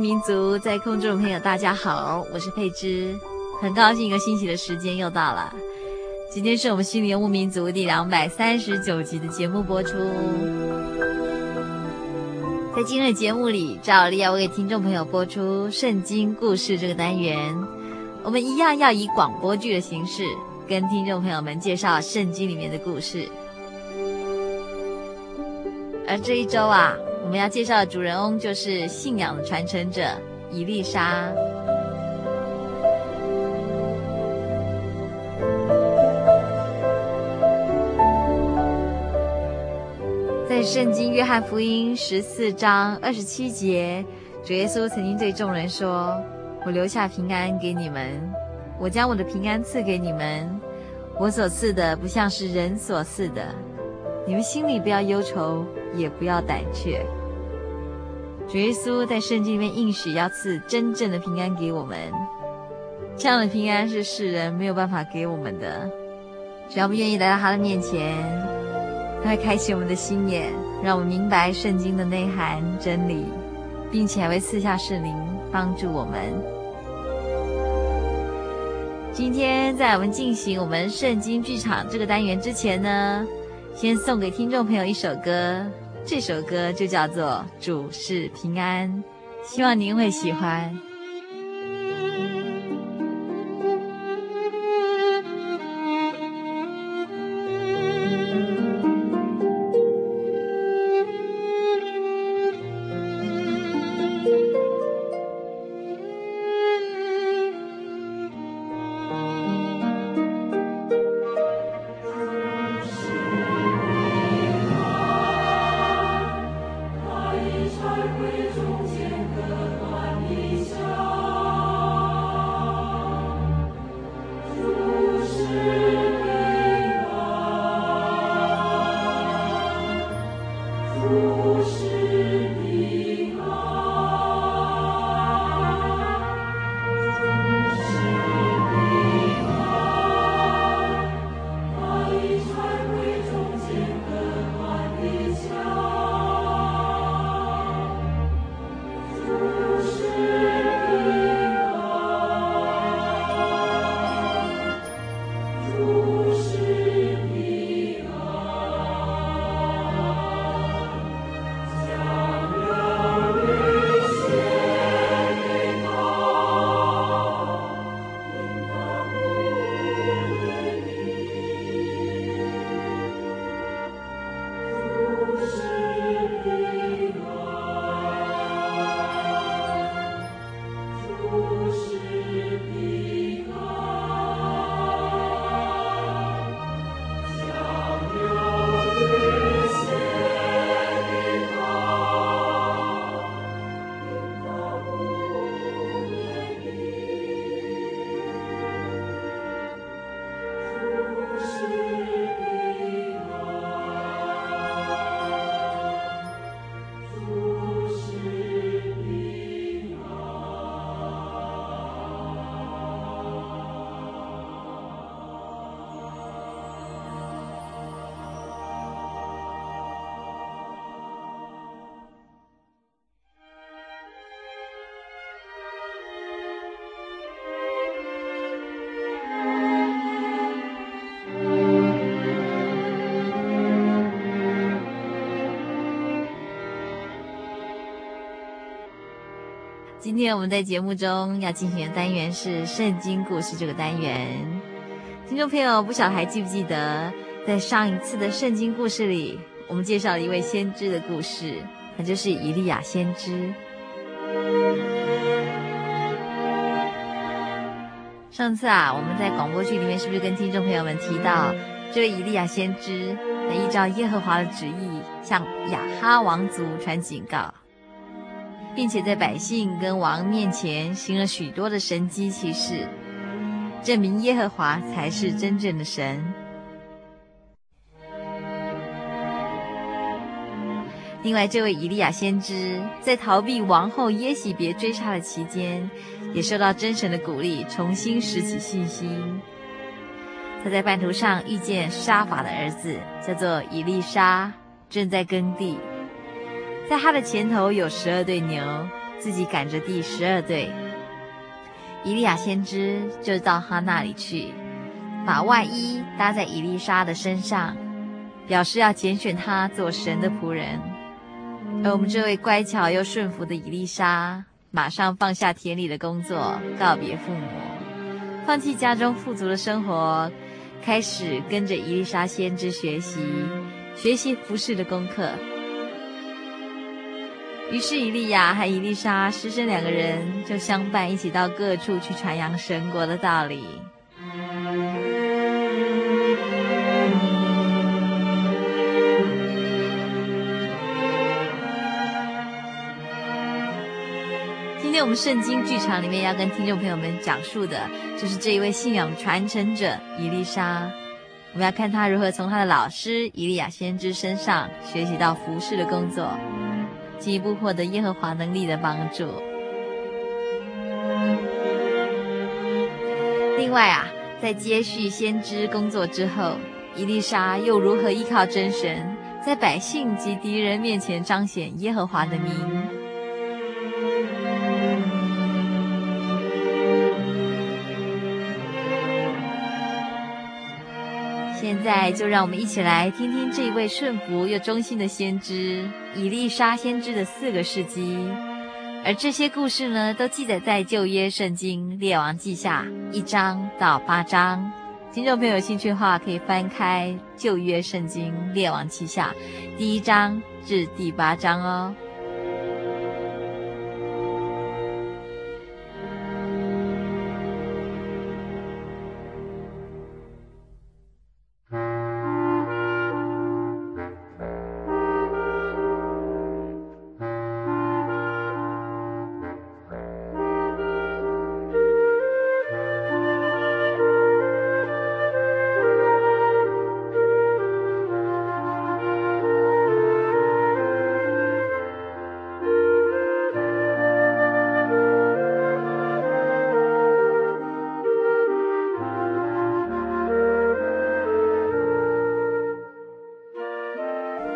民族在空中的朋友，大家好，我是佩芝，很高兴一个星期的时间又到了。今天是我们心灵游牧民族第两百三十九集的节目播出。在今日节目里，照例要为听众朋友播出圣经故事这个单元。我们一样要以广播剧的形式，跟听众朋友们介绍圣经里面的故事。而这一周啊。我们要介绍的主人翁就是信仰的传承者伊丽莎。在圣经约翰福音十四章二十七节，主耶稣曾经对众人说：“我留下平安给你们，我将我的平安赐给你们，我所赐的不像是人所赐的。你们心里不要忧愁。”也不要胆怯。主耶稣在圣经里面应许要赐真正的平安给我们，这样的平安是世人没有办法给我们的。只要我们愿意来到他的面前，他会开启我们的心眼，让我们明白圣经的内涵真理，并且还会赐下圣灵帮助我们。今天在我们进行我们圣经剧场这个单元之前呢，先送给听众朋友一首歌。这首歌就叫做《主是平安》，希望您会喜欢。今天我们在节目中要进行的单元是圣经故事这个单元。听众朋友，不晓得还记不记得，在上一次的圣经故事里，我们介绍了一位先知的故事，那就是以利亚先知。上次啊，我们在广播剧里面是不是跟听众朋友们提到，这位以利亚先知，他依照耶和华的旨意，向亚哈王族传警告。并且在百姓跟王面前行了许多的神迹奇事，证明耶和华才是真正的神。另外，这位以利亚先知在逃避王后耶洗别追杀的期间，也受到真神的鼓励，重新拾起信心。他在半途上遇见沙法的儿子，叫做以利沙，正在耕地。在他的前头有十二对牛，自己赶着第十二对。以利亚先知就到他那里去，把外衣搭在以利沙的身上，表示要拣选他做神的仆人。而我们这位乖巧又顺服的以利沙，马上放下田里的工作，告别父母，放弃家中富足的生活，开始跟着以利沙先知学习，学习服饰的功课。于是，以利亚和以利沙师生两个人就相伴一起到各处去传扬神国的道理。今天我们圣经剧场里面要跟听众朋友们讲述的，就是这一位信仰传承者以利沙。我们要看他如何从他的老师以利亚先知身上学习到服侍的工作。进一步获得耶和华能力的帮助。另外啊，在接续先知工作之后，伊丽莎又如何依靠真神，在百姓及敌人面前彰显耶和华的名？现在就让我们一起来听听这一位顺服又忠心的先知以利沙先知的四个事迹，而这些故事呢，都记载在旧约圣经列王记下一章到八章。听众朋友有兴趣的话，可以翻开旧约圣经列王记下第一章至第八章哦。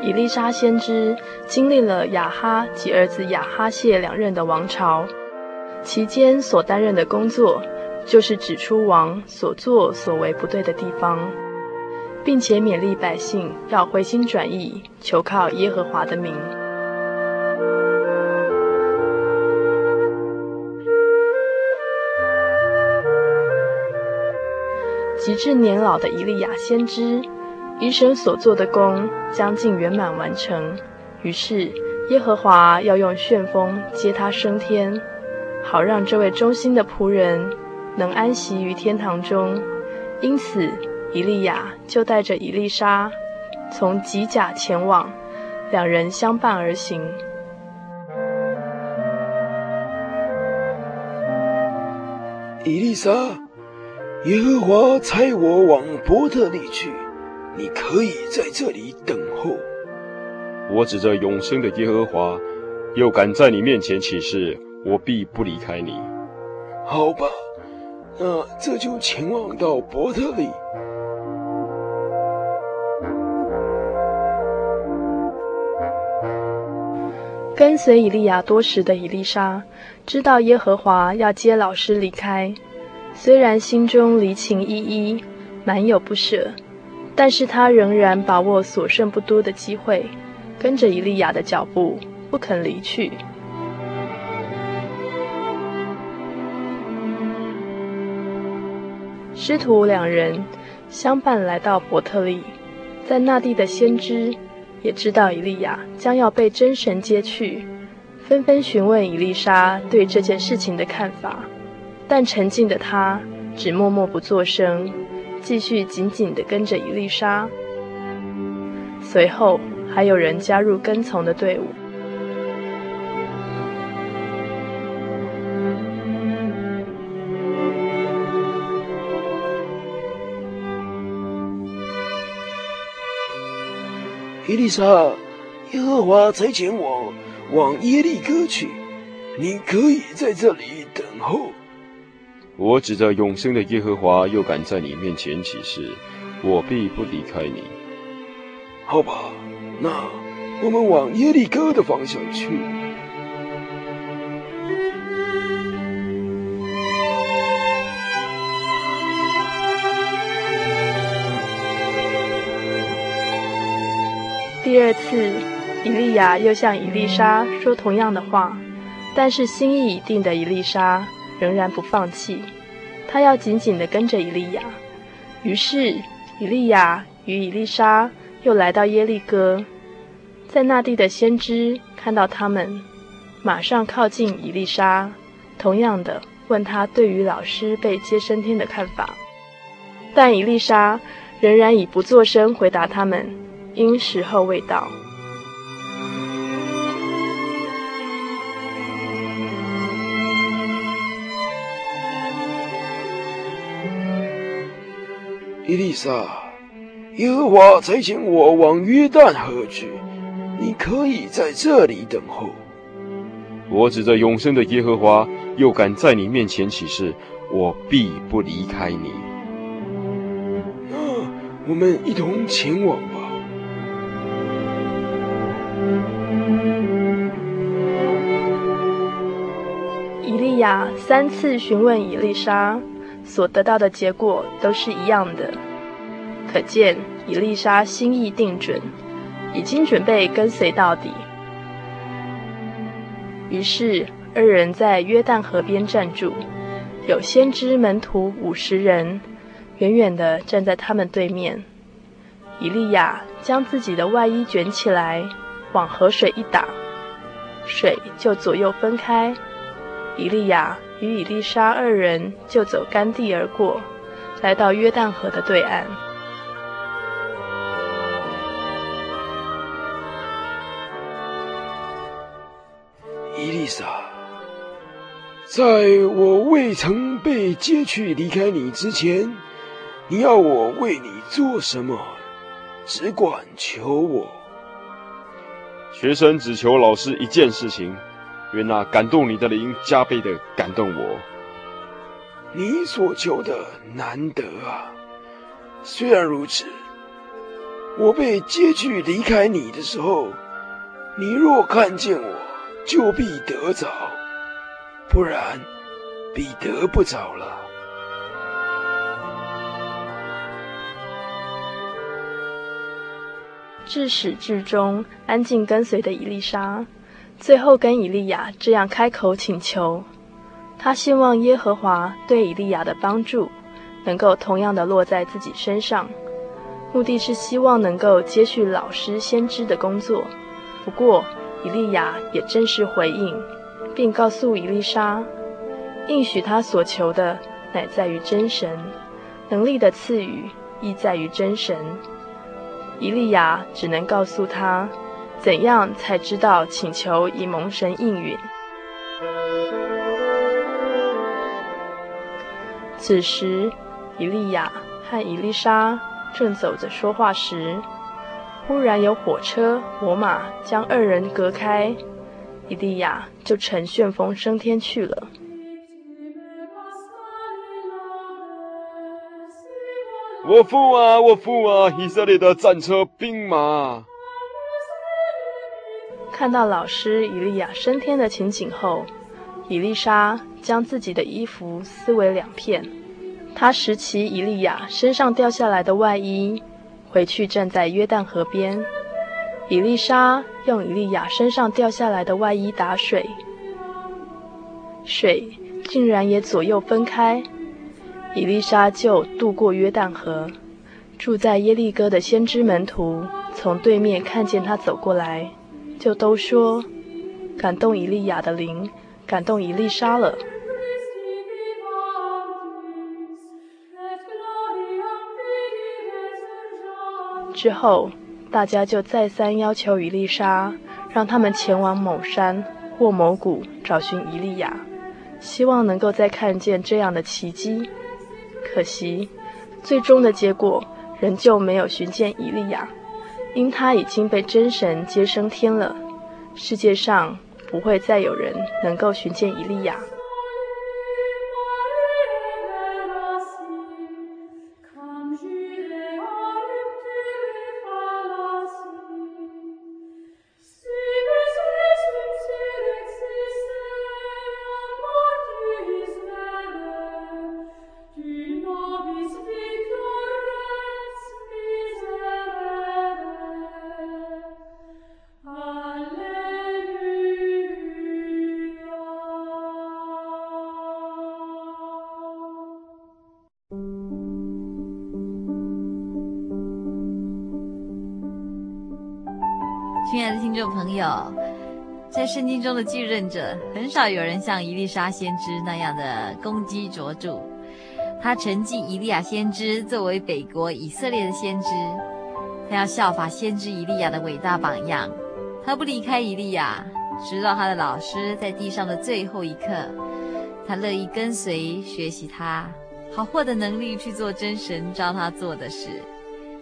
以利沙先知经历了亚哈及儿子亚哈谢两任的王朝，期间所担任的工作就是指出王所作所为不对的地方，并且勉励百姓要回心转意，求靠耶和华的名。及至年老的以利亚先知。医生所做的工将近圆满完成，于是耶和华要用旋风接他升天，好让这位忠心的仆人能安息于天堂中。因此，以利亚就带着以利沙从吉甲前往，两人相伴而行。以利沙，耶和华差我往伯特利去。你可以在这里等候。我指着永生的耶和华，又敢在你面前起誓，我必不离开你。好吧，那这就前往到伯特利。跟随以利亚多时的以丽莎，知道耶和华要接老师离开，虽然心中离情依依，满有不舍。但是他仍然把握所剩不多的机会，跟着伊利亚的脚步不肯离去。师徒两人相伴来到伯特利，在那地的先知也知道伊利亚将要被真神接去，纷纷询问伊丽莎对这件事情的看法，但沉静的他只默默不作声，继续紧紧地跟着伊丽莎。随后还有人加入跟从的队伍。伊丽莎，耶和华差遣我往耶利哥去，你可以在这里等候。我指着永生的耶和华，又敢在你面前起誓，我必不离开你。好吧，那我们往耶利哥的方向去。第二次，以利亚又向以利沙说同样的话，但是心意已定的以利沙仍然不放弃，他要紧紧地跟着以利亚。于是，以利亚与以丽莎又来到耶利哥，在那地的先知看到他们，马上靠近以丽莎，同样的问他对于老师被接升天的看法，但以丽莎仍然以不作声回答他们。因时候未到。以利沙，耶和华差遣我往约旦河去，你可以在这里等候。我指着永生的耶和华，又敢在你面前起誓，我必不离开你。那我们一同前往吧。以利亚三次询问以利沙，所得到的结果都是一样的，可见以利沙心意定准，已经准备跟随到底。于是二人在约旦河边站住，有先知门徒五十人，远远地站在他们对面。以利亚将自己的外衣卷起来，往河水一打，水就左右分开。以利亚与以利沙二人就走干地而过，来到约旦河的对岸。伊丽莎，在我未曾被接去离开你之前，你要我为你做什么？只管求我。学生只求老师一件事情。愿那感动你的灵加倍的感动我。你所求的难得啊！虽然如此，我被接去离开你的时候，你若看见我，就必得着；不然，必得不着了。至始至终安静跟随的以利沙。最后跟以利亚这样开口请求，他希望耶和华对以利亚的帮助能够同样的落在自己身上，目的是希望能够接续老师先知的工作。不过以利亚也正式回应，并告诉以利沙，应许他所求的乃在于真神，能力的赐予亦在于真神。以利亚只能告诉他。怎样才知道请求已蒙神应允？此时，以利亚和以利沙正走着说话时，忽然有火车、火马将二人隔开，以利亚就乘旋风升天去了。我父啊，我父啊，以色列的战车兵马！看到老师以利亚升天的情景后，以利沙将自己的衣服撕为两片，他拾起以利亚身上掉下来的外衣，回去站在约旦河边。以利沙用以利亚身上掉下来的外衣打水，水竟然也左右分开。以利沙就渡过约旦河，住在耶利哥的先知门徒从对面看见他走过来，就都说：感动以利亚的灵，感动以利沙了。之后，大家就再三要求伊丽莎，让他们前往某山或某谷找寻伊利亚，希望能够再看见这样的奇迹。可惜，最终的结果仍旧没有寻见伊利亚，因他已经被真神接升天了。世界上不会再有人能够寻见伊利亚。众朋友，在圣经中的继任者，很少有人像伊丽莎先知那样的功绩卓著。他承继以利亚先知作为北国以色列的先知，他要效法先知以利亚的伟大榜样。他不离开以利亚，直到他的老师在地上的最后一刻。他乐意跟随学习他，好获得能力去做真神召他做的事。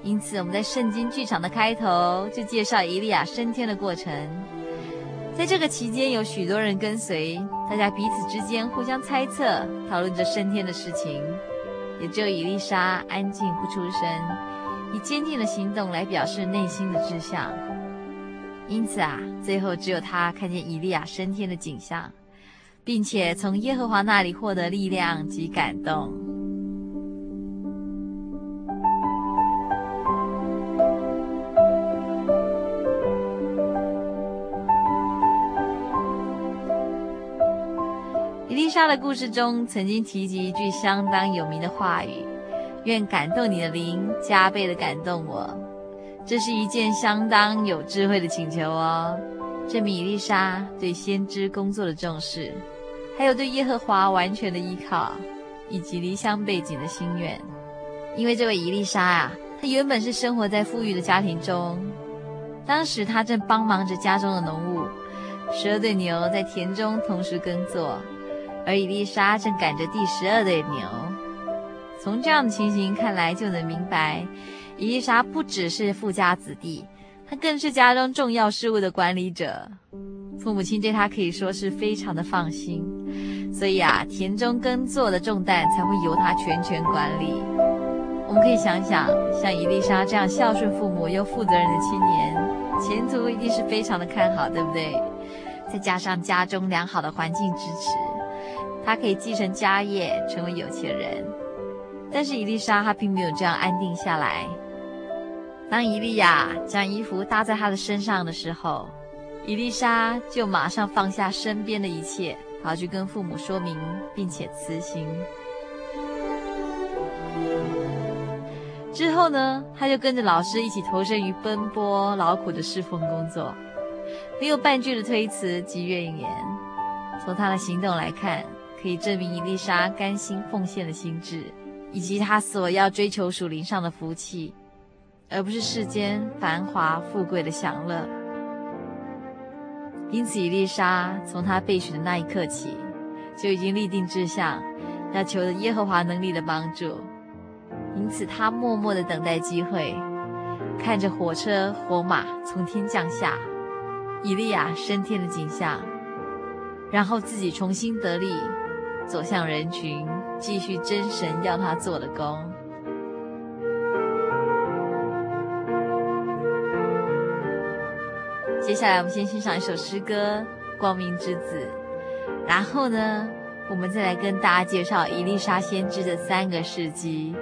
因此，我们在圣经剧场的开头就介绍以利亚升天的过程。在这个期间，有许多人跟随，大家彼此之间互相猜测，讨论着升天的事情。也只有以利沙安静不出声，以坚定的行动来表示内心的志向。因此啊，最后只有他看见以利亚升天的景象，并且从耶和华那里获得力量及感动。他的故事中曾经提及一句相当有名的话语：“愿感动你的灵加倍的感动我。”这是一件相当有智慧的请求哦，证明以利沙对先知工作的重视，还有对耶和华完全的依靠，以及离乡背景的心愿。因为这位伊丽莎啊，她原本是生活在富裕的家庭中，当时她正帮忙着家中的农务，十二对牛在田中同时耕作。而伊丽莎正赶着第十二对牛，从这样的情形看来，就能明白，伊丽莎不只是富家子弟，她更是家中重要事务的管理者。父母亲对她可以说是非常的放心，所以啊，田中耕作的重担才会由她全权管理。我们可以想想，像伊丽莎这样孝顺父母又负责任的青年，前途一定是非常的看好，对不对？再加上家中良好的环境支持。他可以继承家业，成为有钱人，但是伊丽莎她并没有这样安定下来。当伊利亚将衣服搭在他的身上的时候，伊丽莎就马上放下身边的一切，跑去跟父母说明，并且辞行。之后呢，他就跟着老师一起投身于奔波劳苦的侍奉工作，没有半句的推辞及怨言。从他的行动来看，可以证明以利沙甘心奉献的心志，以及他所要追求属灵上的福气，而不是世间繁华富贵的享乐。因此，以利沙从她被选的那一刻起，就已经立定志向，要求得耶和华能力的帮助。因此，他默默地等待机会，看着火车火马从天降下，以利亚升天的景象，然后自己重新得力。走向人群，继续真神要他做的工。接下来，我们先欣赏一首诗歌《光明之子》，然后呢，我们再来跟大家介绍伊丽莎先知的三个事迹。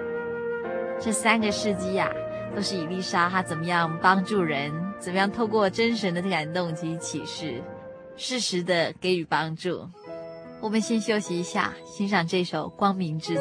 这三个事迹呀，都是伊丽莎他怎么样帮助人，怎么样透过真神的感动及启示，适时的给予帮助。我们先休息一下，欣赏这首《光明之子》。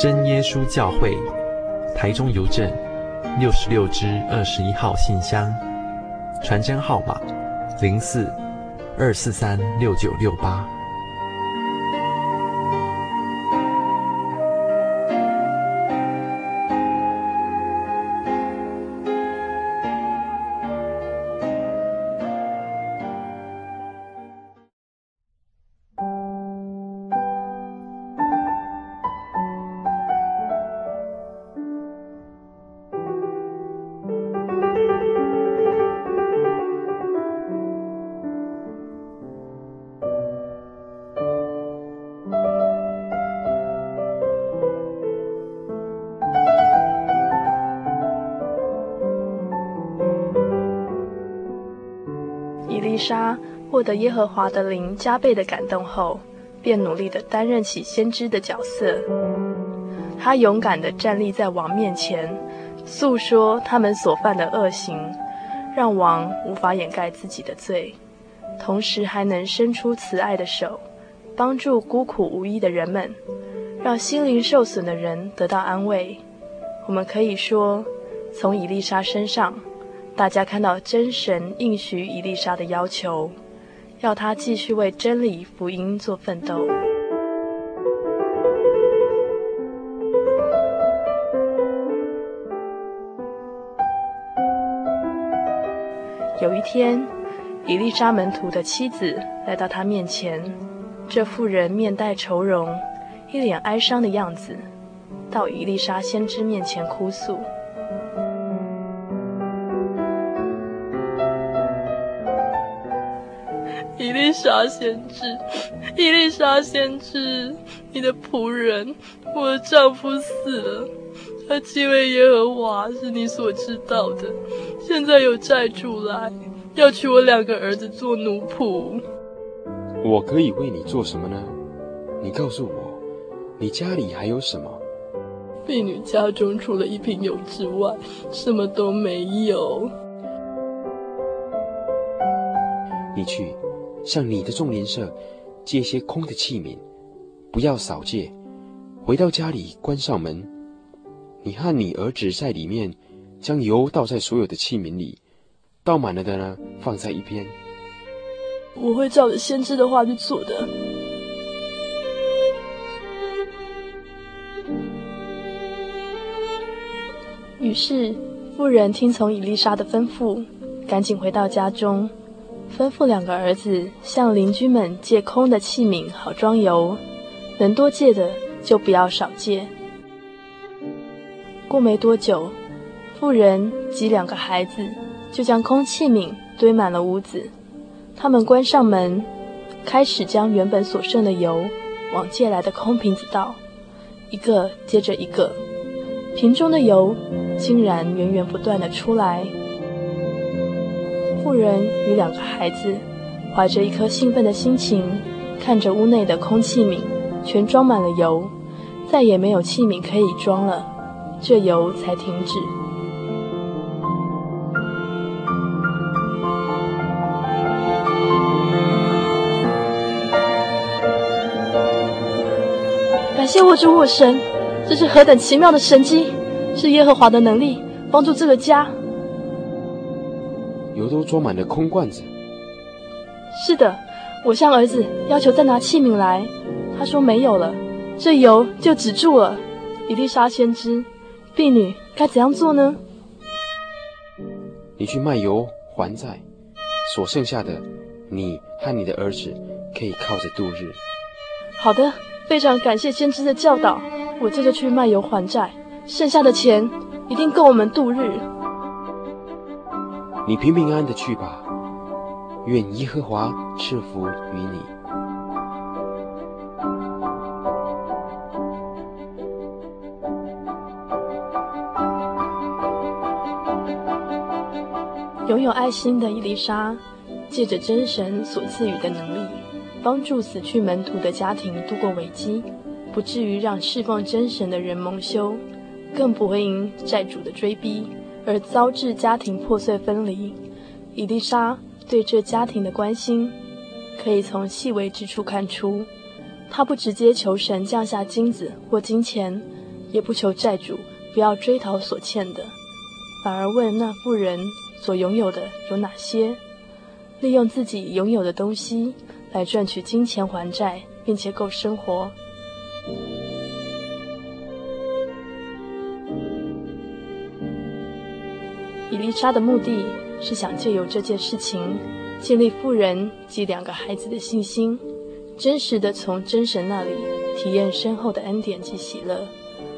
真耶稣教会，台中邮政六十六支二十一号信箱，传真号码零四二四三六九六八。耶和华的灵加倍的感动后，便努力地担任起先知的角色。他勇敢地站立在王面前，诉说他们所犯的恶行，让王无法掩盖自己的罪，同时还能伸出慈爱的手，帮助孤苦无依的人们，让心灵受损的人得到安慰。我们可以说，从以利沙身上。大家看到真神应许以利沙的要求，要他继续为真理福音做奋斗。有一天，以丽莎门徒的妻子来到他面前，这妇人面带愁容，一脸哀伤的样子，到以丽莎先知面前哭诉。以利沙先知，伊丽莎先知，你的仆人，我的丈夫死了，他敬畏耶和华是你所知道的。现在有债主来，要娶我两个儿子做奴仆。我可以为你做什么呢？你告诉我，你家里还有什么？婢女家中除了一瓶油之外，什么都没有。你去。向你的众连舍借些空的器皿，不要少借。回到家里，关上门。你和你儿子在里面，将油倒在所有的器皿里，倒满了的呢，放在一边。我会照着先知的话去做的。于是妇人听从以丽莎的吩咐，赶紧回到家中。吩咐两个儿子向邻居们借空的器皿，好装油，能多借的就不要少借。过没多久，妇人及两个孩子就将空器皿堆满了屋子，他们关上门，开始将原本所剩的油往借来的空瓶子倒，一个接着一个，瓶中的油竟然源源不断的出来。妇人与两个孩子怀着一颗兴奋的心情，看着屋内的空器皿全装满了油，再也没有器皿可以装了，这油才停止。感谢我主我神，这是何等奇妙的神迹！是耶和华的能力帮助这个家。油都装满了空罐子。是的，我向儿子要求再拿器皿来，他说没有了，这油就止住了。以利沙先知，婢女该怎样做呢？你去卖油还债，所剩下的，你和你的儿子可以靠着度日。好的，非常感谢先知的教导，我这就去卖油还债，剩下的钱一定够我们度日。你平平安安的去吧，愿耶和华赐福于你。拥有爱心的伊丽莎，借着真神所赐予的能力，帮助死去门徒的家庭度过危机，不至于让侍奉真神的人蒙羞，更不会因债主的追逼。而遭致家庭破碎分离，伊丽莎对这家庭的关心，可以从细微之处看出。她不直接求神降下金子或金钱，也不求债主不要追讨所欠的，反而问那妇人所拥有的有哪些，利用自己拥有的东西来赚取金钱还债，并且够生活。以利沙的目的是想借由这件事情，建立富人及两个孩子的信心，真实的从真神那里体验深厚的恩典及喜乐，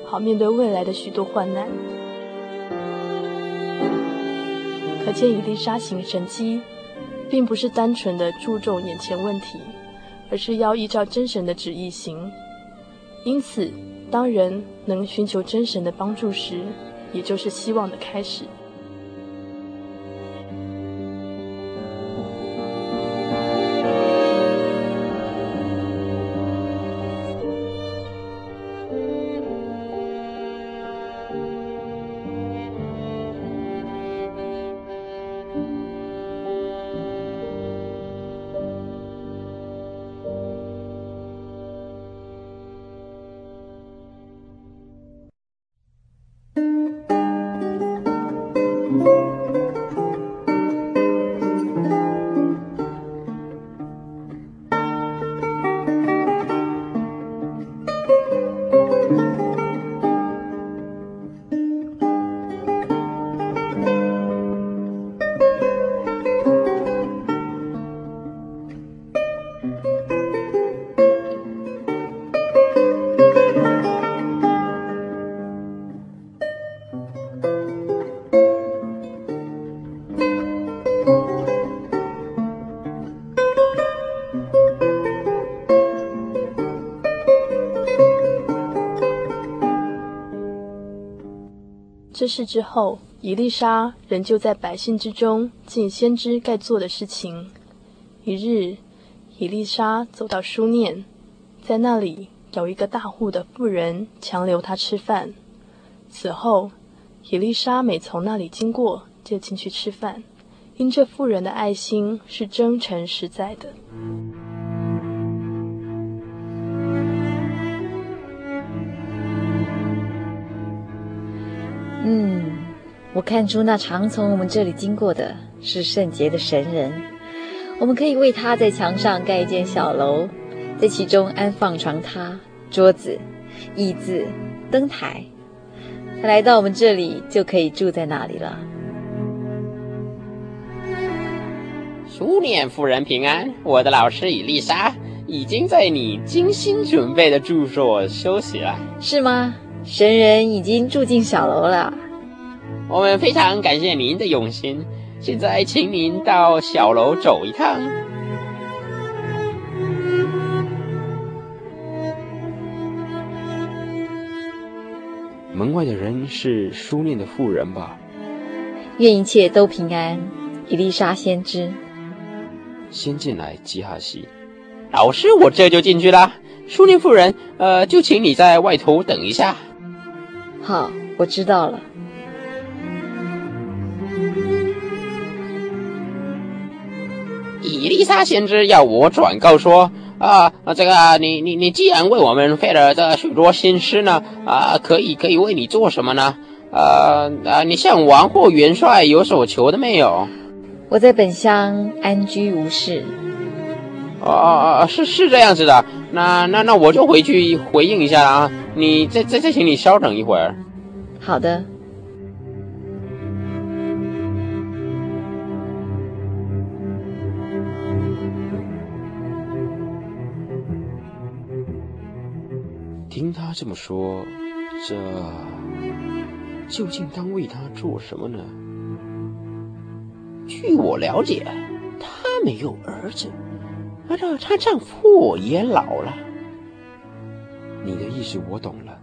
好面对未来的许多患难。可见以丽莎行神迹，并不是单纯的注重眼前问题，而是要依照真神的旨意行。因此，当人能寻求真神的帮助时，也就是希望的开始。这事之后，以利沙仍旧在百姓之中尽先知该做的事情。一日，以利沙走到书念，在那里有一个大户的妇人强留他吃饭。此后，以利沙每从那里经过，就进去吃饭，因这妇人的爱心是真诚实在的。我看出那常从我们这里经过的是圣洁的神人，我们可以为他在墙上盖一间小楼，在其中安放床榻、桌子、椅子、灯台。他来到我们这里，就可以住在那里了。书念夫人平安，我的老师伊丽莎已经在你精心准备的住所休息了，是吗？神人已经住进小楼了。我们非常感谢您的用心，现在请您到小楼走一趟。门外的人是书念的妇人吧？愿一切都平安，伊丽莎先知。先进来，基哈西。老师，我这就进去啦。书念妇人，呃，就请你在外头等一下。好，我知道了。伊丽莎先知要我转告说，啊，这个你你你既然为我们费了这许多心思呢，啊，可以可以为你做什么呢？呃啊，你向王或元帅有所求的没有？我在本乡安居无事。哦哦哦，是是这样子的，那那那我就回去回应一下啊。你再再再请你稍等一会儿。好的。他这么说，这究竟当为他做什么呢？据我了解，她没有儿子，而这她丈夫也老了。你的意思我懂了。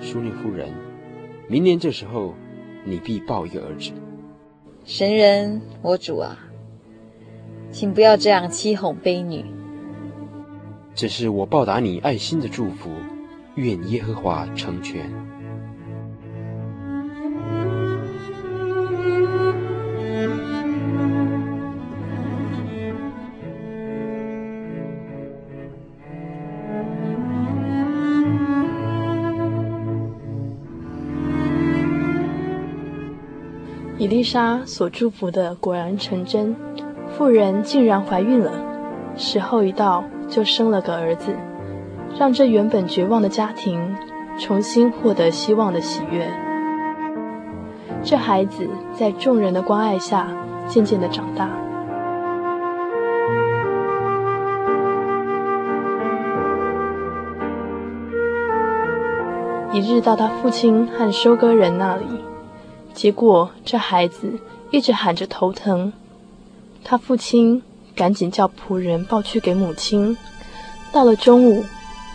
淑女妇人，明年这时候，你必抱一个儿子。神人，我主啊，请不要这样欺哄卑女。这是我报答你爱心的祝福，愿耶和华成全。伊丽莎所祝福的果然成真，妇人竟然怀孕了，时候一到就生了个儿子，让这原本绝望的家庭重新获得希望的喜悦。这孩子在众人的关爱下渐渐的长大。一日到他父亲和收割人那里。结果，这孩子一直喊着头疼，他父亲赶紧叫仆人抱去给母亲。到了中午，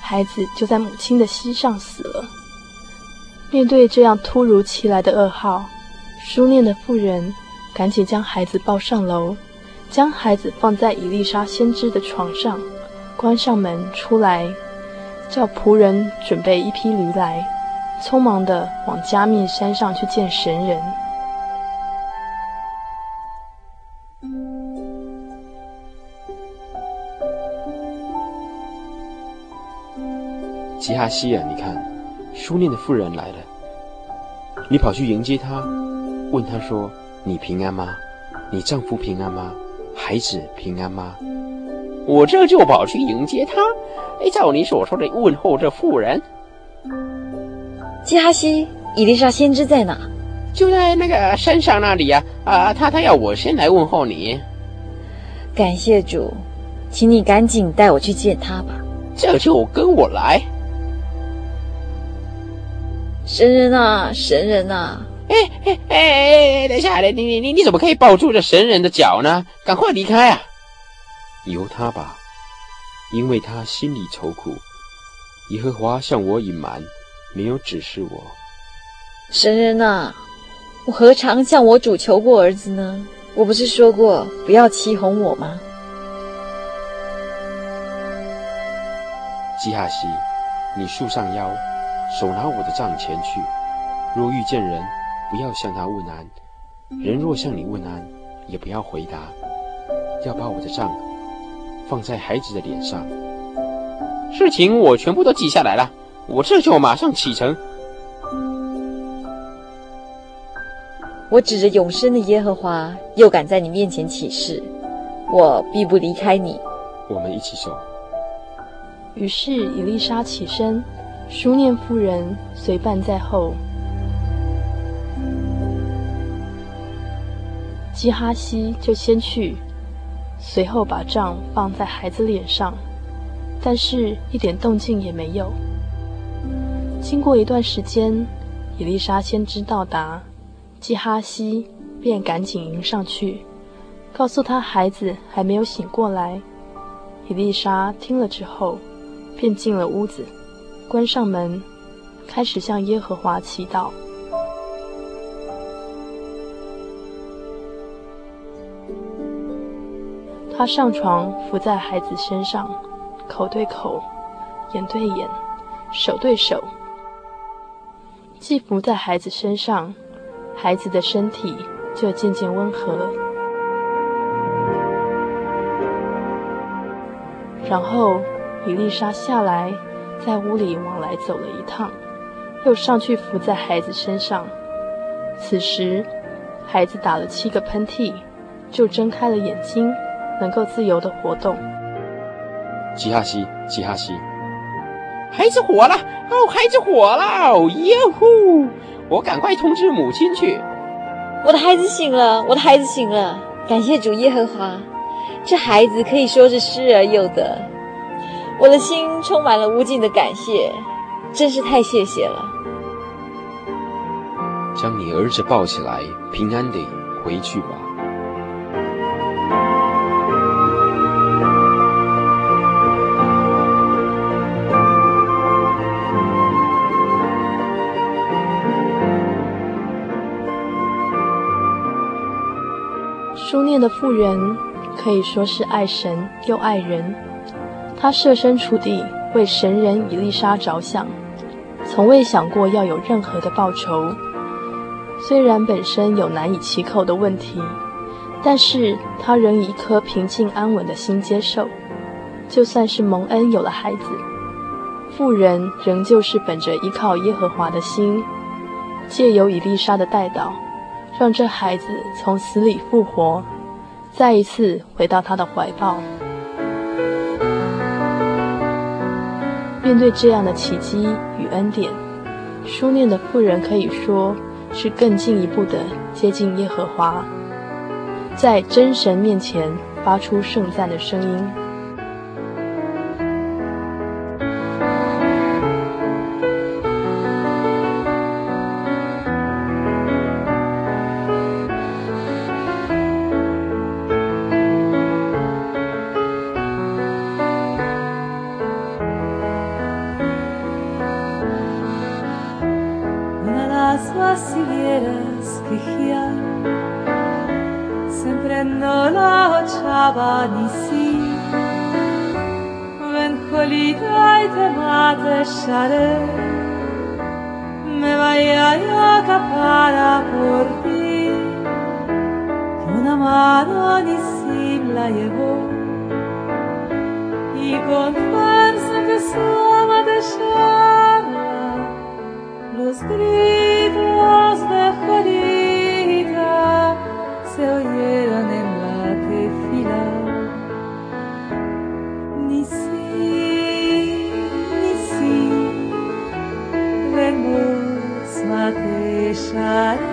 孩子就在母亲的膝上死了。面对这样突如其来的噩耗，书念的妇人赶紧将孩子抱上楼，将孩子放在伊丽莎先知的床上，关上门出来，叫仆人准备一匹驴来。匆忙地往加密山上去见神人。基哈西亚，你看，书念的妇人来了，你跑去迎接她，问她说：“你平安吗？你丈夫平安吗？孩子平安吗？”我这就跑去迎接她，哎，照你所说的问候这妇人。基哈西，伊丽莎先知在哪？就在那个山上那里呀！啊，啊，他他要我先来问候你。感谢主，请你赶紧带我去见他吧。这就跟我来。神人啊，神人啊！哎哎哎哎！等一下，你你你你怎么可以抱住这神人的脚呢？赶快离开啊！由他吧，因为他心里愁苦，耶和华向我隐瞒。没有指示我，神人呐，我何尝向我主求过儿子呢？我不是说过不要欺哄我吗？基哈西，你束上腰，手拿我的杖前去。若遇见人，不要向他问安；人若向你问安，也不要回答。要把我的杖放在孩子的脸上。事情我全部都记下来了。我这就马上启程。我指着永生的耶和华，又敢在你面前起誓，我必不离开你。我们一起走。于是以丽莎起身，书念妇人随伴在后。基哈西就先去，随后把杖放在孩子脸上，但是一点动静也没有。经过一段时间，伊丽莎先知到达，基哈西便赶紧迎上去，告诉他孩子还没有醒过来。伊丽莎听了之后，便进了屋子，关上门，开始向耶和华祈祷。他上床伏在孩子身上，口对口，眼对眼，手对手。既伏在孩子身上，孩子的身体就渐渐温和。然后，以丽莎下来，在屋里往来走了一趟，又上去伏在孩子身上。此时，孩子打了七个喷嚏，就睁开了眼睛，能够自由的活动。吉哈西，吉哈西。孩子火了哦，孩子火了哦，耶呼！我赶快通知母亲去。我的孩子醒了，我的孩子醒了，感谢主耶和华，这孩子可以说是失而又得。我的心充满了无尽的感谢，真是太谢谢了。将你儿子抱起来，平安地回去吧。书念的妇人可以说是爱神又爱人，他设身处地为神人以丽莎着想，从未想过要有任何的报酬。虽然本身有难以启口的问题，但是他仍以一颗平静安稳的心接受。就算是蒙恩有了孩子，妇人仍旧是本着依靠耶和华的心，借由以丽莎的代祷。让这孩子从死里复活，再一次回到他的怀抱。面对这样的奇迹与恩典，书念的妇人可以说是更进一步的接近耶和华，在真神面前发出盛赞的声音。amado Nisim la llevó y con fuerza que su ama dejara los gritos de Jolita se oyeron en la tefila. Nisim, Nisim, venus mateshará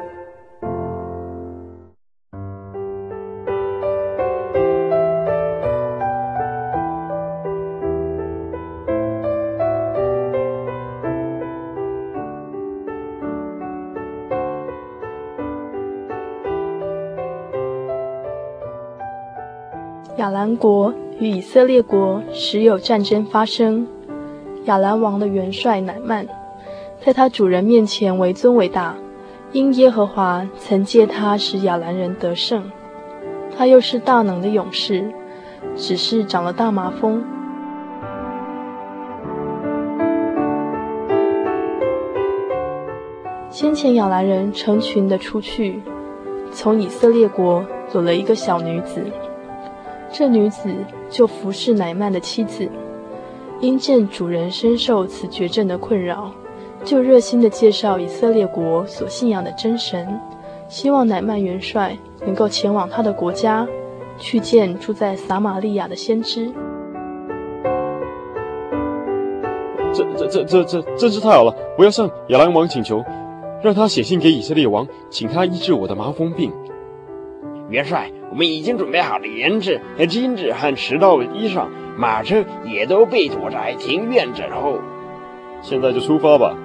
亚兰国与以色列国时有战争发生。亚兰王的元帅乃曼，在他主人面前为尊为大，因耶和华曾借他使亚兰人得胜。他又是大能的勇士，只是长了大麻风。先前亚兰人成群的出去，从以色列国走了一个小女子。这女子就服侍乃曼的妻子，因见主人深受此绝症的困扰，就热心地介绍以色列国所信仰的真神，希望乃曼元帅能够前往他的国家，去见住在撒玛利亚的先知。这这这这这真是太好了！我要向亚兰王请求，让他写信给以色列王，请他医治我的麻风病。元帅。我们已经准备好了银子和金子和迟到的衣裳，马车也都被躲在庭院等候。现在就出发吧。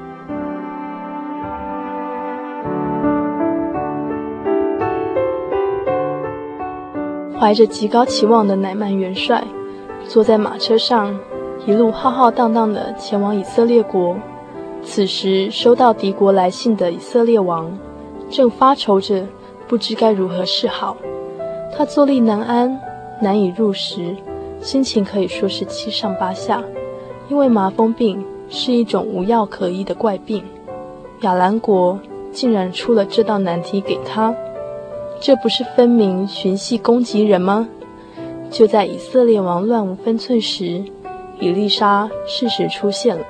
怀着极高期望的乃曼元帅，坐在马车上，一路浩浩荡荡的前往以色列国。此时收到敌国来信的以色列王，正发愁着，不知该如何是好。他坐立难安，难以入食，心情可以说是七上八下。因为麻风病是一种无药可医的怪病，亚兰国竟然出了这道难题给他，这不是分明寻衅攻击人吗？就在以色列王乱无分寸时，以丽莎适时出现了。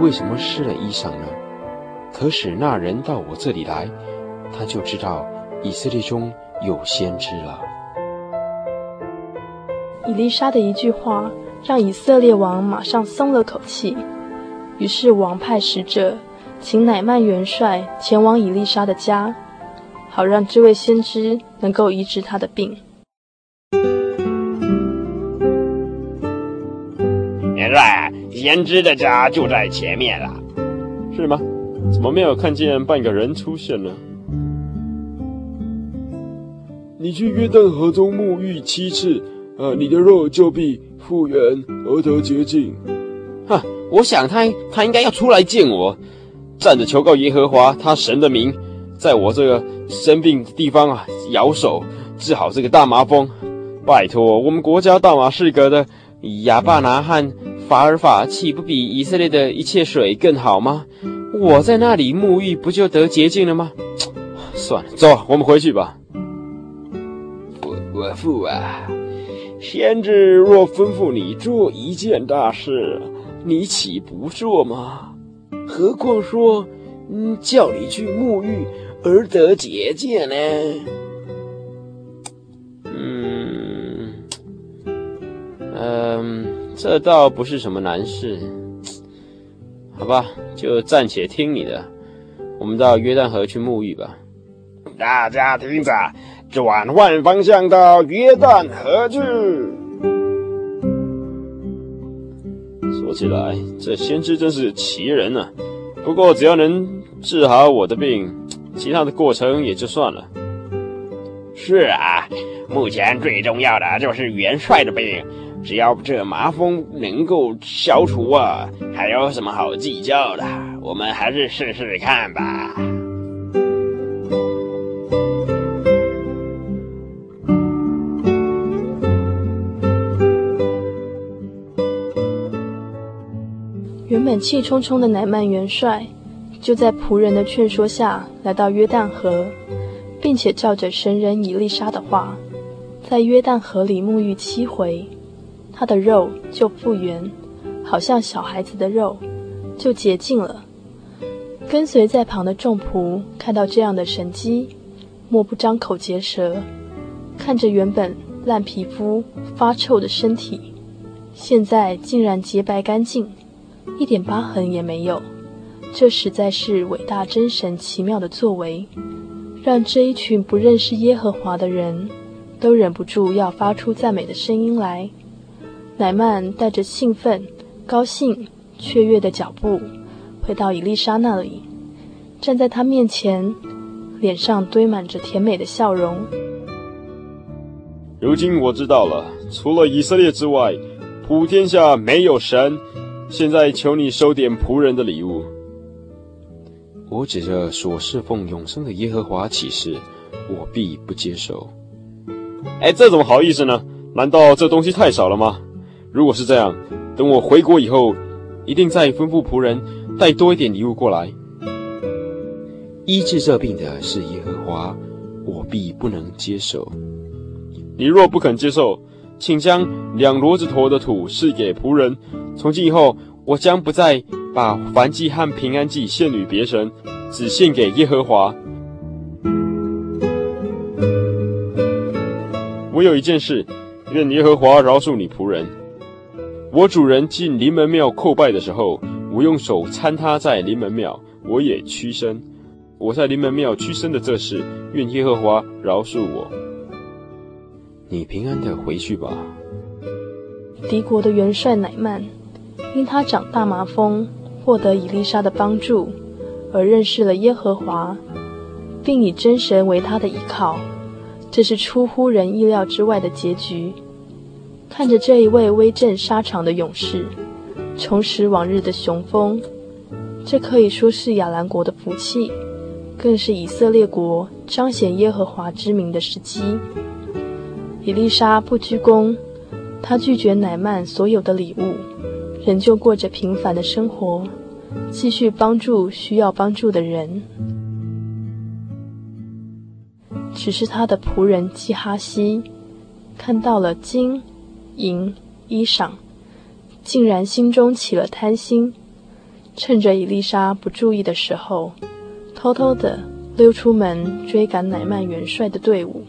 为什么湿了衣裳呢？可使那人到我这里来，他就知道以色列中有先知了。以丽莎的一句话，让以色列王马上松了口气。于是王派使者，请乃曼元帅前往以丽莎的家，好让这位先知能够医治他的病。元帅。先知的家就在前面了，是吗？怎么没有看见半个人出现呢？你去约旦河中沐浴七次，呃，你的肉就必复原而得洁净。哼，我想他他应该要出来见我，站着求告耶和华他神的名，在我这个生病的地方啊，摇手治好这个大麻风。拜托，我们国家大马士革的亚巴拿和。法尔法岂不比以色列的一切水更好吗？我在那里沐浴，不就得洁净了吗？算了，走，我们回去吧。我我父啊，先知若吩咐你做一件大事，你岂不做吗？何况说，嗯，叫你去沐浴而得洁净呢？这倒不是什么难事，好吧，就暂且听你的。我们到约旦河去沐浴吧。大家听着，转换方向到约旦河去。说起来，这先知真是奇人呢、啊。不过只要能治好我的病，其他的过程也就算了。是啊，目前最重要的就是元帅的病。只要这麻风能够消除啊，还有什么好计较的？我们还是试试看吧。原本气冲冲的乃曼元帅，就在仆人的劝说下来到约旦河，并且照着神人以丽莎的话，在约旦河里沐浴七回。他的肉就复原，好像小孩子的肉，就洁净了。跟随在旁的众仆看到这样的神迹，莫不张口结舌，看着原本烂皮肤、发臭的身体，现在竟然洁白干净，一点疤痕也没有。这实在是伟大真神奇妙的作为，让这一群不认识耶和华的人都忍不住要发出赞美的声音来。乃曼带着兴奋、高兴、雀跃的脚步回到伊丽莎那里，站在他面前，脸上堆满着甜美的笑容。如今我知道了，除了以色列之外，普天下没有神。现在求你收点仆人的礼物。我指着所侍奉永生的耶和华起誓，我必不接受。哎，这怎么好意思呢？难道这东西太少了吗？如果是这样，等我回国以后，一定再吩咐仆人带多一点礼物过来。医治这病的是耶和华，我必不能接受。你若不肯接受，请将两骡子驮的土赐给仆人。从今以后，我将不再。把燔祭和平安祭献与别神，只献给耶和华。我有一件事，愿耶和华饶恕你仆人。我主人进临门庙叩拜的时候，我用手搀他在临门庙，我也屈身。我在临门庙屈身的这事，愿耶和华饶恕我。你平安的回去吧。敌国的元帅乃曼，因他长大麻风。获得以丽莎的帮助，而认识了耶和华，并以真神为他的依靠，这是出乎人意料之外的结局。看着这一位威震沙场的勇士，重拾往日的雄风，这可以说是亚兰国的福气，更是以色列国彰显耶和华之名的时机。以利沙不居功，他拒绝乃曼所有的礼物。仍旧过着平凡的生活，继续帮助需要帮助的人。只是他的仆人基哈西看到了金、银、衣裳，竟然心中起了贪心，趁着伊丽莎不注意的时候，偷偷的溜出门追赶乃曼元帅的队伍。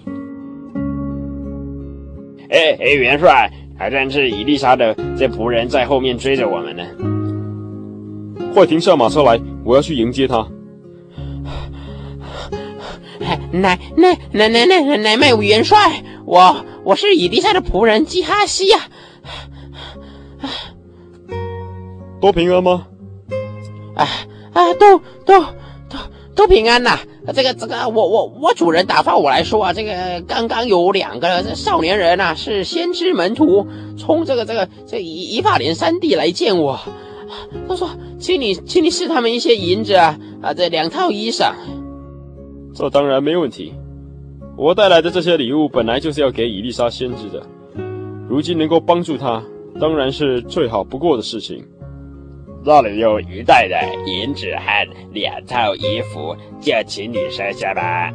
哎哎，元帅！还真是伊丽莎的这仆人在后面追着我们呢。快停下马车来，我要去迎接他。乃乃乃乃乃乃縵元帅，我我是以利沙的仆人基哈西呀。都平安吗？啊啊，都都都都平安呐。这个这个，我我我主人打发我来说啊，这个刚刚有两个这少年人呐，是先知门徒，从这个这个这以以法莲山地来见我，他说，请你请你赐他们一些银子啊啊，这两套衣裳。这当然没问题，我带来的这些礼物本来就是要给伊丽莎先知的，如今能够帮助她，当然是最好不过的事情。那里有一袋的银子和两套衣服，就请你收下吧。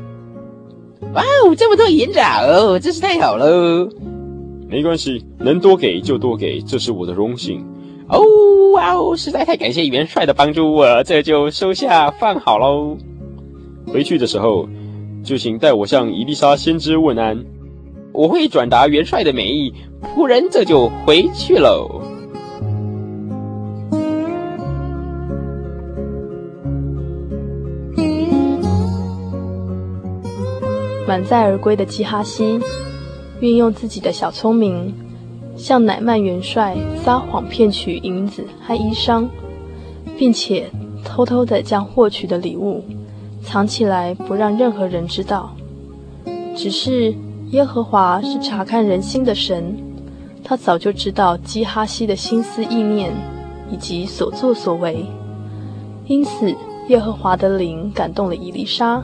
哇哦，这么多银子哦，真是太好了。没关系，能多给就多给，这是我的荣幸。哦哇哦，实在太感谢元帅的帮助，我这就收下放好喽。回去的时候，就请代我向伊丽莎先知问安，我会转达元帅的美意。仆人这就回去喽。满载而归的基哈西，运用自己的小聪明，向乃曼元帅撒谎骗取银子和衣裳，并且偷偷地将获取的礼物藏起来，不让任何人知道。只是耶和华是查看人心的神，他早就知道基哈西的心思意念以及所作所为，因此耶和华的灵感动了以丽莎。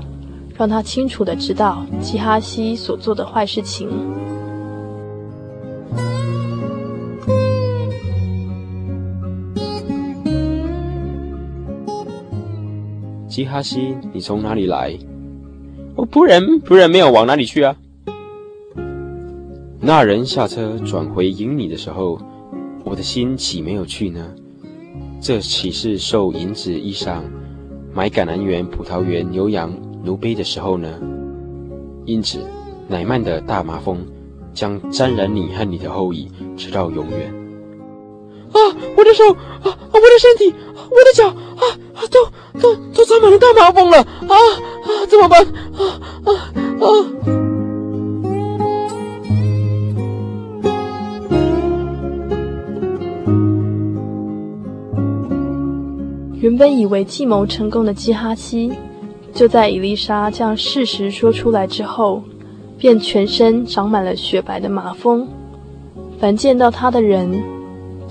让他清楚的知道基哈西所做的坏事情。吉哈西，你从哪里来？我仆人，仆人没有往哪里去啊。那人下车转回迎你的时候，我的心岂没有去呢？这岂是受银子衣裳？买橄榄园、葡萄园、牛羊、奴婢的时候呢？因此，乃曼的大麻风将沾染你和你的后裔，直到永远。啊，我的手啊，我的身体，我的脚啊啊，都都都长满了大麻风了啊啊，怎么办？啊啊啊！原本以为计谋成功的基哈西，就在伊丽莎将事实说出来之后，便全身长满了雪白的麻风。凡见到他的人，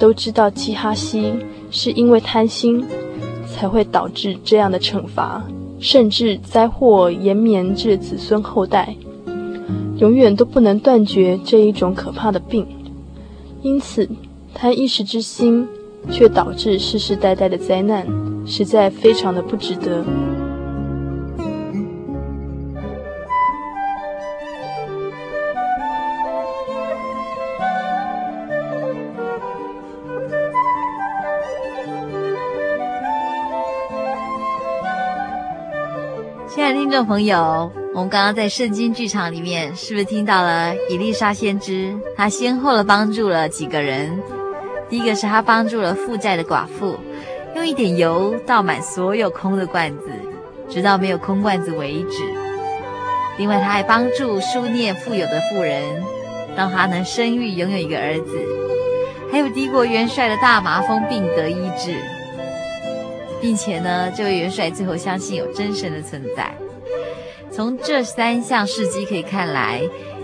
都知道基哈西是因为贪心，才会导致这样的惩罚，甚至灾祸延绵至子孙后代，永远都不能断绝这一种可怕的病。因此，贪一时之心。却导致世世代代的灾难，实在非常的不值得。亲爱的听众朋友，我们刚刚在圣经剧场里面，是不是听到了以利沙先知？他先后的帮助了几个人。第一个是他帮助了负债的寡妇，用一点油倒满所有空的罐子，直到没有空罐子为止。另外，他还帮助书念富有的富人，让他能生育拥有一个儿子。还有敌国元帅的大麻风病得医治，并且呢，这位元帅最后相信有真神的存在。从这三项事迹可以看来。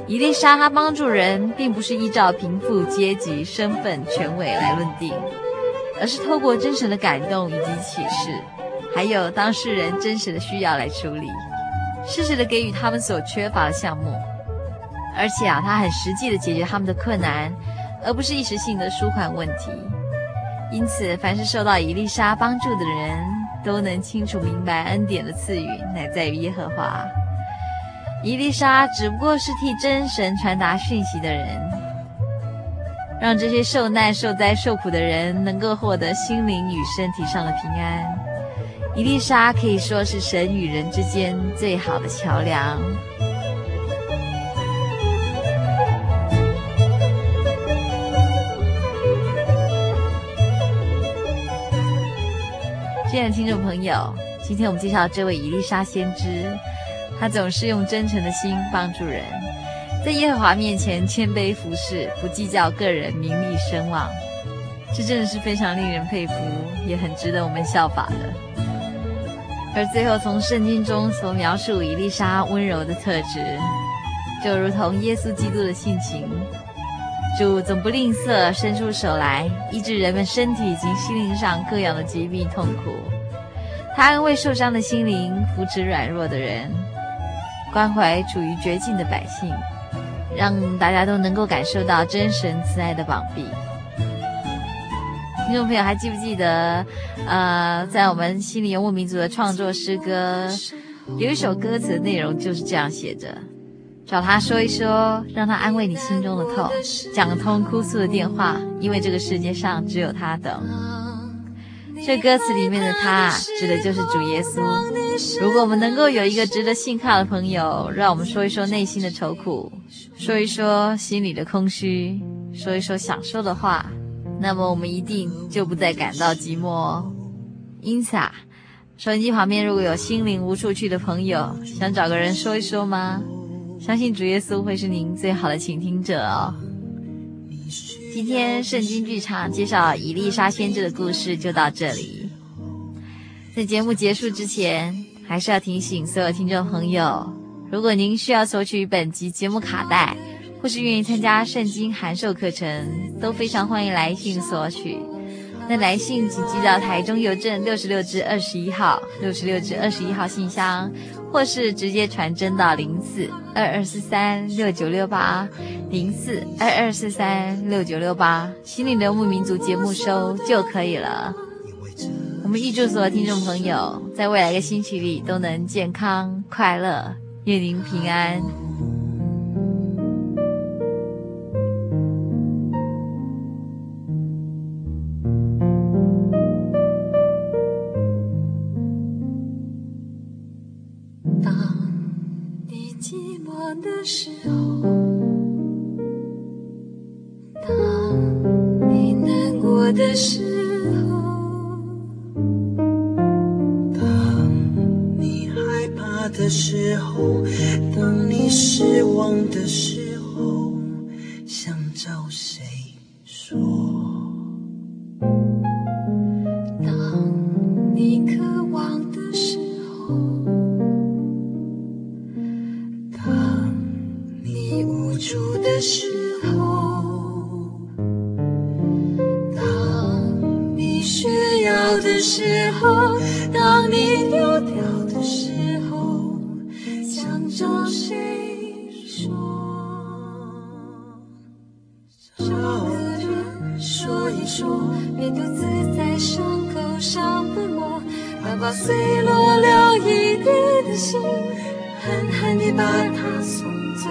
以利沙他帮助人，并不是依照贫富阶级、身份、权位来论定，而是透过真实的感动以及启示，还有当事人真实的需要来处理，适时的给予他们所缺乏的项目，而且啊，他很实际的解决他们的困难，而不是一时性的舒缓问题。因此，凡是受到以利沙帮助的人，都能清楚明白恩典的赐予乃在于耶和华。以利沙只不过是替真神传达讯息的人，让这些受难、受灾、受苦的人能够获得心灵与身体上的平安。以利沙可以说是神与人之间最好的桥梁。亲爱的听众朋友，今天我们介绍这位伊丽莎先知。他总是用真诚的心帮助人，在耶和华面前谦卑服侍，不计较个人名利声望，这真的是非常令人佩服，也很值得我们效法的。而最后从圣经中所描述伊丽莎温柔的特质，就如同耶稣基督的性情，主总不吝啬伸出手来医治人们身体及心灵上各样的疾病痛苦，他安慰受伤的心灵，扶持软弱的人。关怀处于绝境的百姓，让大家都能够感受到真神慈爱的膀臂。听众朋友还记不记得，呃，在我们心灵游牧民族的创作诗歌，有一首歌词的内容就是这样写着：找他说一说，让他安慰你心中的痛，讲通哭诉的电话，因为这个世界上只有他等。这歌词里面的他，指的就是主耶稣。如果我们能够有一个值得信靠的朋友，让我们说一说内心的愁苦，说一说心里的空虚，说一说想说的话，那么我们一定就不再感到寂寞。因此啊，收音机旁边如果有心灵无处去的朋友，想找个人说一说吗？相信主耶稣会是您最好的倾听者哦。今天圣经剧场介绍以利沙先知的故事就到这里。在节目结束之前，还是要提醒所有听众朋友，如果您需要索取本集节目卡带，或是愿意参加圣经函授课程，都非常欢迎来信索取。那来信请寄到台中邮政六十六支二十一号、六十六支二十一号信箱。或是直接传真到零四二二四三六九六八零四二二四三六九六八，心灵的牧民族节目收就可以了。我们预祝所有听众朋友在未来的星期里都能健康快乐，愿您平安。寂寞的时候，当你难过的时候。说，别独自在伤口上奔波，哪怕碎落了一地的心，狠狠地把它送走。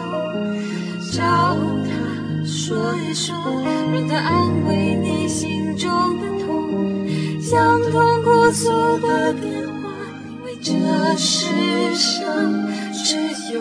找他说一说，让他安慰你心中的痛，想通过所有的电话，因为这世上只有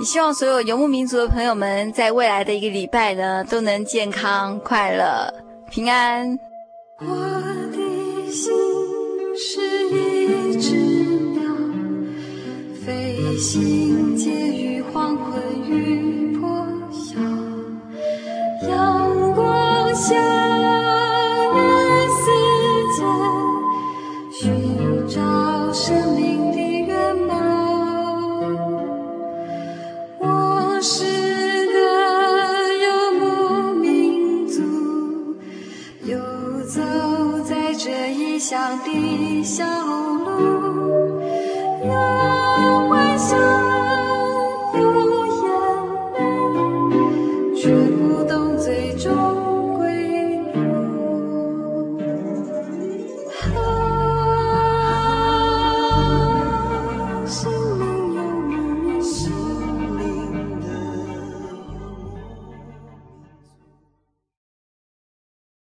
也希望所有游牧民族的朋友们，在未来的一个礼拜呢，都能健康、快乐、平安。我的心是一只鸟，飞行介于黄昏与破晓，阳光下人世间，寻找生命。游走在这异乡的小路。